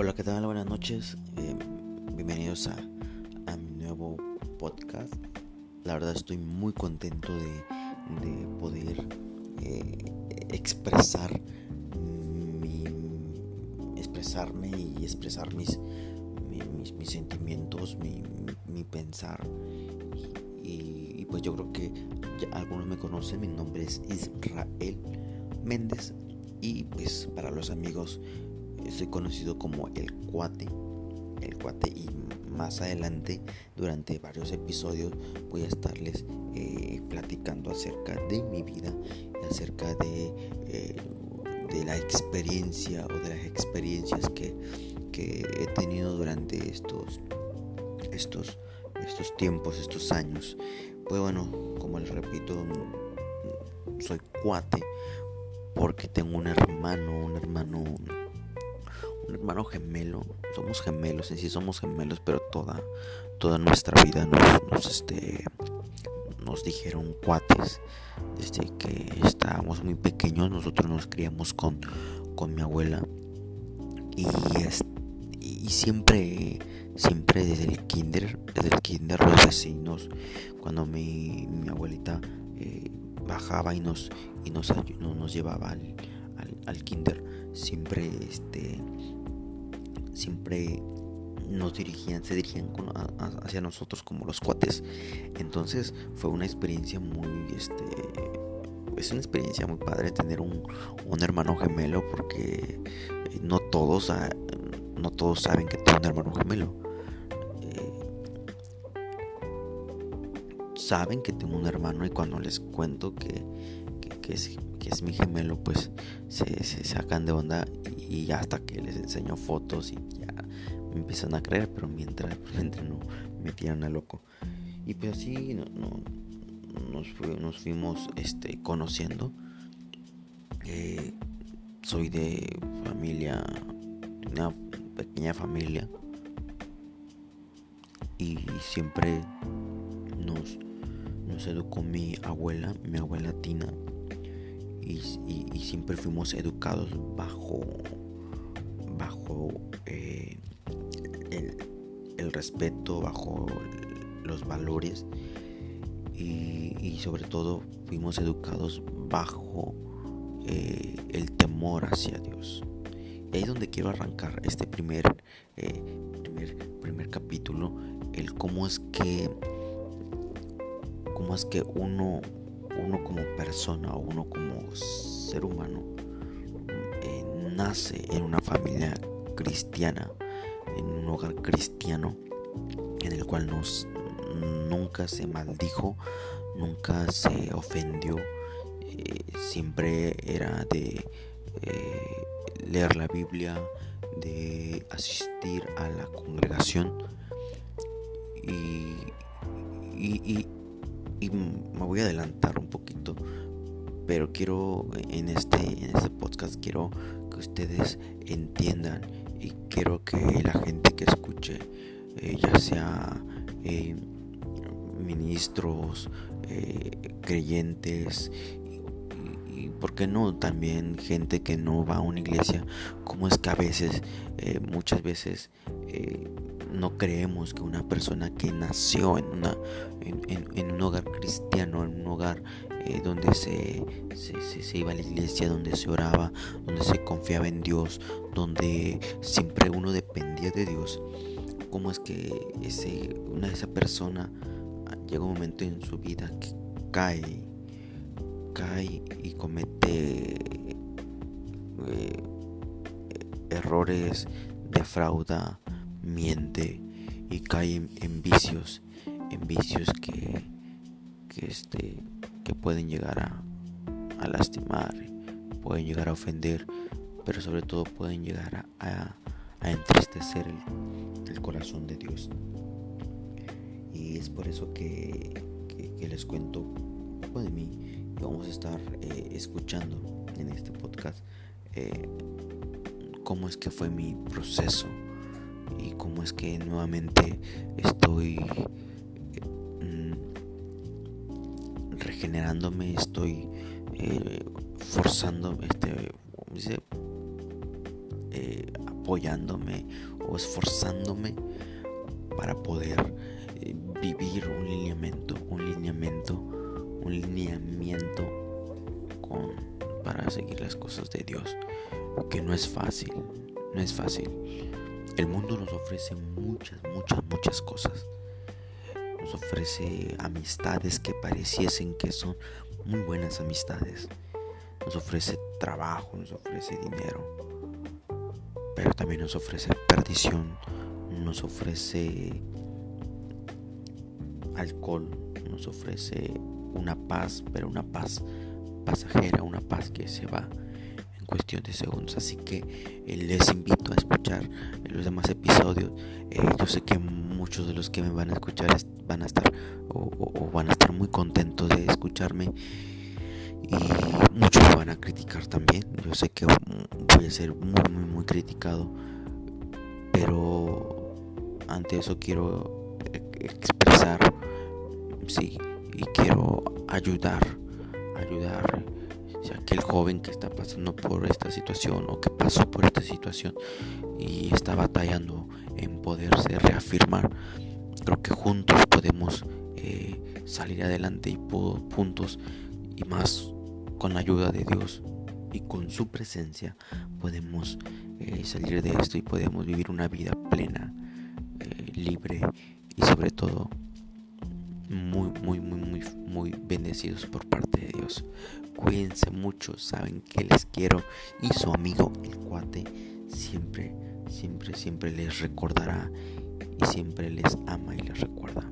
Hola, ¿qué tal? Buenas noches. Eh, bienvenidos a, a, mi nuevo podcast. La verdad estoy muy contento de, de poder eh, expresar expresarme y expresar mis, mis, mis sentimientos, mi, mi pensar. Y, pues yo creo que algunos me conocen, mi nombre es Israel Méndez y pues para los amigos soy conocido como el cuate, el cuate y más adelante durante varios episodios voy a estarles eh, platicando acerca de mi vida, acerca de, eh, de la experiencia o de las experiencias que, que he tenido durante estos, estos, estos tiempos, estos años. Pues bueno, como les repito, soy cuate porque tengo un hermano, un hermano hermano gemelo. Somos gemelos, en sí somos gemelos, pero toda, toda nuestra vida nos, este, nos dijeron cuates. Desde que estábamos muy pequeños, nosotros nos criamos con, con mi abuela. Y, y siempre, siempre desde el kinder, desde el kinder los vecinos, cuando mi, mi abuelita eh, bajaba y nos, y nos, nos llevaba al, al, al kinder, siempre este siempre nos dirigían, se dirigían hacia nosotros como los cuates. Entonces fue una experiencia muy, este, es una experiencia muy padre tener un, hermano gemelo porque eh, no todos, ah, no todos saben que tengo un hermano gemelo. Eh, saben que tengo un hermano y cuando les cuento que, que, es, es mi gemelo, pues se, se sacan de onda y hasta que les enseño fotos y ya me empiezan a creer, pero mientras, mientras no me tiran a loco. Y pues así no, nos, fuimos este, conociendo. Eh, soy de familia, una pequeña familia. Y siempre nos, nos educó mi abuela, mi abuela Tina. Y, siempre fuimos educados bajo bajo eh, el, respeto, bajo los valores y, sobre todo fuimos educados bajo eh, el temor hacia Dios. Y ahí es donde quiero arrancar este primer, eh, primer, primer capítulo, el cómo es que cómo es que uno, uno como persona uno como ser humano nace en una familia cristiana, en un hogar cristiano, en el cual nos, nunca se maldijo, nunca se ofendió, eh, siempre era de eh, leer la Biblia, de asistir a la congregación y, y, me voy a adelantar un poquito pero quiero en este, en este podcast quiero ustedes entiendan y quiero que la gente que escuche, eh, ya sea eh, ministros, eh, creyentes y, y, por qué no también gente que no va a una iglesia, como es que a veces, muchas veces no creemos que una persona que nació en, una, en, hogar cristiano, en un hogar eh, donde se, se, iba a la iglesia, donde se oraba, donde se confiaba en Dios, donde siempre uno dependía de Dios, ¿cómo es que ese, una esa persona ah, llega un momento en su vida que cae, cae y comete eh, errores, defrauda, miente y cae en, vicios, en vicios que, que, este, que pueden llegar a, lastimar, pueden llegar a ofender, pero sobre todo pueden llegar a, entristecer el, corazón de Dios. Y es por eso que, les cuento un de mí y vamos a estar eh, escuchando en este podcast eh, cómo es que fue mi proceso y cómo es que nuevamente estoy regenerándome, estoy eh, forzando, este, eh, apoyándome o esforzándome para poder eh, vivir un lineamiento, un lineamiento, un lineamiento con, para seguir las cosas de Dios, que no es fácil, no es fácil. El mundo nos ofrece muchas, muchas, muchas cosas. Nos ofrece amistades que pareciesen que son muy buenas amistades. Nos ofrece trabajo, nos ofrece dinero. Pero también nos ofrece perdición, nos ofrece alcohol, nos ofrece una paz, pero una paz pasajera, una paz que se va en cuestión de segundos. Así que eh, les invito a escuchar los demás episodios. Eh, yo sé que muchos de los que me van a escuchar van a estar o, van a estar muy contentos de escucharme y muchos me van a criticar también. Yo sé que voy a ser muy, muy, muy criticado, pero ante eso quiero expresar, sí, y quiero ayudar, ayudar a aquel joven que está pasando por esta situación o que pasó por esta situación y está batallando en poderse reafirmar. Creo que juntos podemos eh, salir adelante y puntos y más con la ayuda de Dios y con su presencia podemos eh, salir de esto y podemos vivir una vida plena, eh, libre y sobre todo muy, muy, muy, muy, muy bendecidos por parte de Dios. Cuídense mucho, saben que les quiero y su amigo el cuate siempre, siempre, siempre les recordará y siempre les ama y les recuerda.